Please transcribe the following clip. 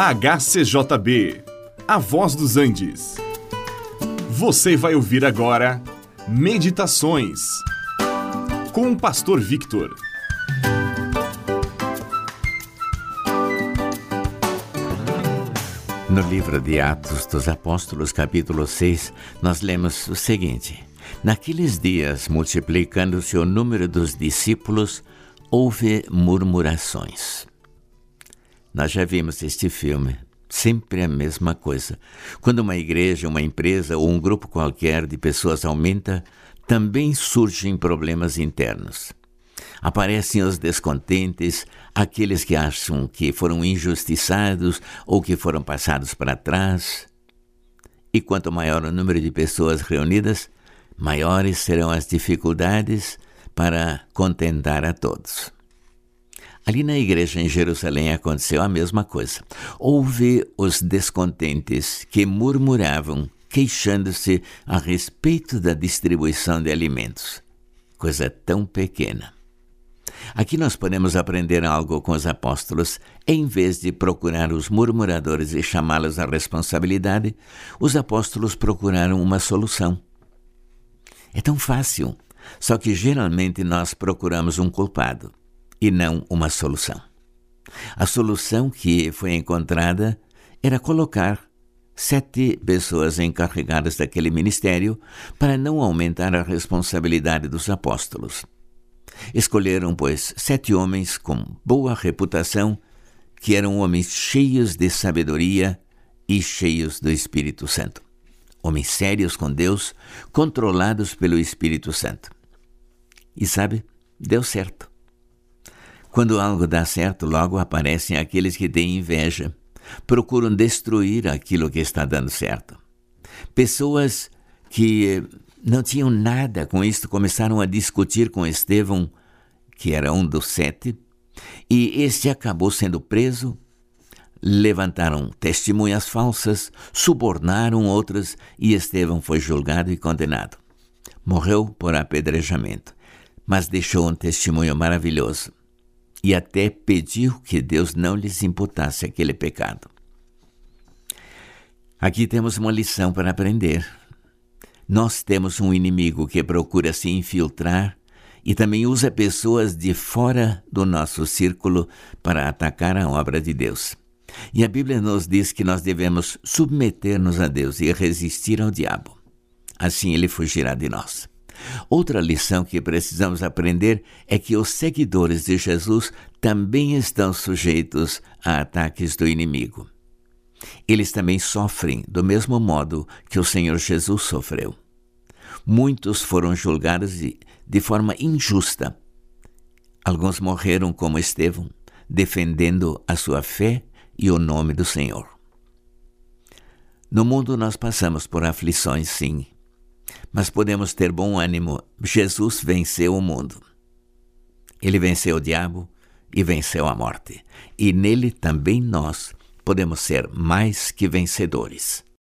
HCJB, A Voz dos Andes. Você vai ouvir agora Meditações com o Pastor Victor. No livro de Atos dos Apóstolos, capítulo 6, nós lemos o seguinte: Naqueles dias, multiplicando-se o número dos discípulos, houve murmurações. Nós já vimos este filme. Sempre a mesma coisa. Quando uma igreja, uma empresa ou um grupo qualquer de pessoas aumenta, também surgem problemas internos. Aparecem os descontentes, aqueles que acham que foram injustiçados ou que foram passados para trás. E quanto maior o número de pessoas reunidas, maiores serão as dificuldades para contentar a todos. Ali na igreja em Jerusalém aconteceu a mesma coisa. Houve os descontentes que murmuravam, queixando-se a respeito da distribuição de alimentos. Coisa tão pequena. Aqui nós podemos aprender algo com os apóstolos. Em vez de procurar os murmuradores e chamá-los à responsabilidade, os apóstolos procuraram uma solução. É tão fácil, só que geralmente nós procuramos um culpado e não uma solução. A solução que foi encontrada era colocar sete pessoas encarregadas daquele ministério para não aumentar a responsabilidade dos apóstolos. Escolheram, pois, sete homens com boa reputação, que eram homens cheios de sabedoria e cheios do Espírito Santo. Homens sérios com Deus, controlados pelo Espírito Santo. E sabe, deu certo. Quando algo dá certo, logo aparecem aqueles que têm inveja, procuram destruir aquilo que está dando certo. Pessoas que não tinham nada com isto começaram a discutir com Estevão, que era um dos sete, e este acabou sendo preso. Levantaram testemunhas falsas, subornaram outras e Estevão foi julgado e condenado. Morreu por apedrejamento, mas deixou um testemunho maravilhoso e até pediu que Deus não lhes imputasse aquele pecado. Aqui temos uma lição para aprender. Nós temos um inimigo que procura se infiltrar e também usa pessoas de fora do nosso círculo para atacar a obra de Deus. E a Bíblia nos diz que nós devemos submeter-nos a Deus e resistir ao diabo. Assim ele fugirá de nós. Outra lição que precisamos aprender é que os seguidores de Jesus também estão sujeitos a ataques do inimigo. Eles também sofrem do mesmo modo que o Senhor Jesus sofreu. Muitos foram julgados de, de forma injusta. Alguns morreram como Estevão, defendendo a sua fé e o nome do Senhor. No mundo nós passamos por aflições, sim, mas podemos ter bom ânimo. Jesus venceu o mundo. Ele venceu o diabo e venceu a morte. E nele também nós podemos ser mais que vencedores.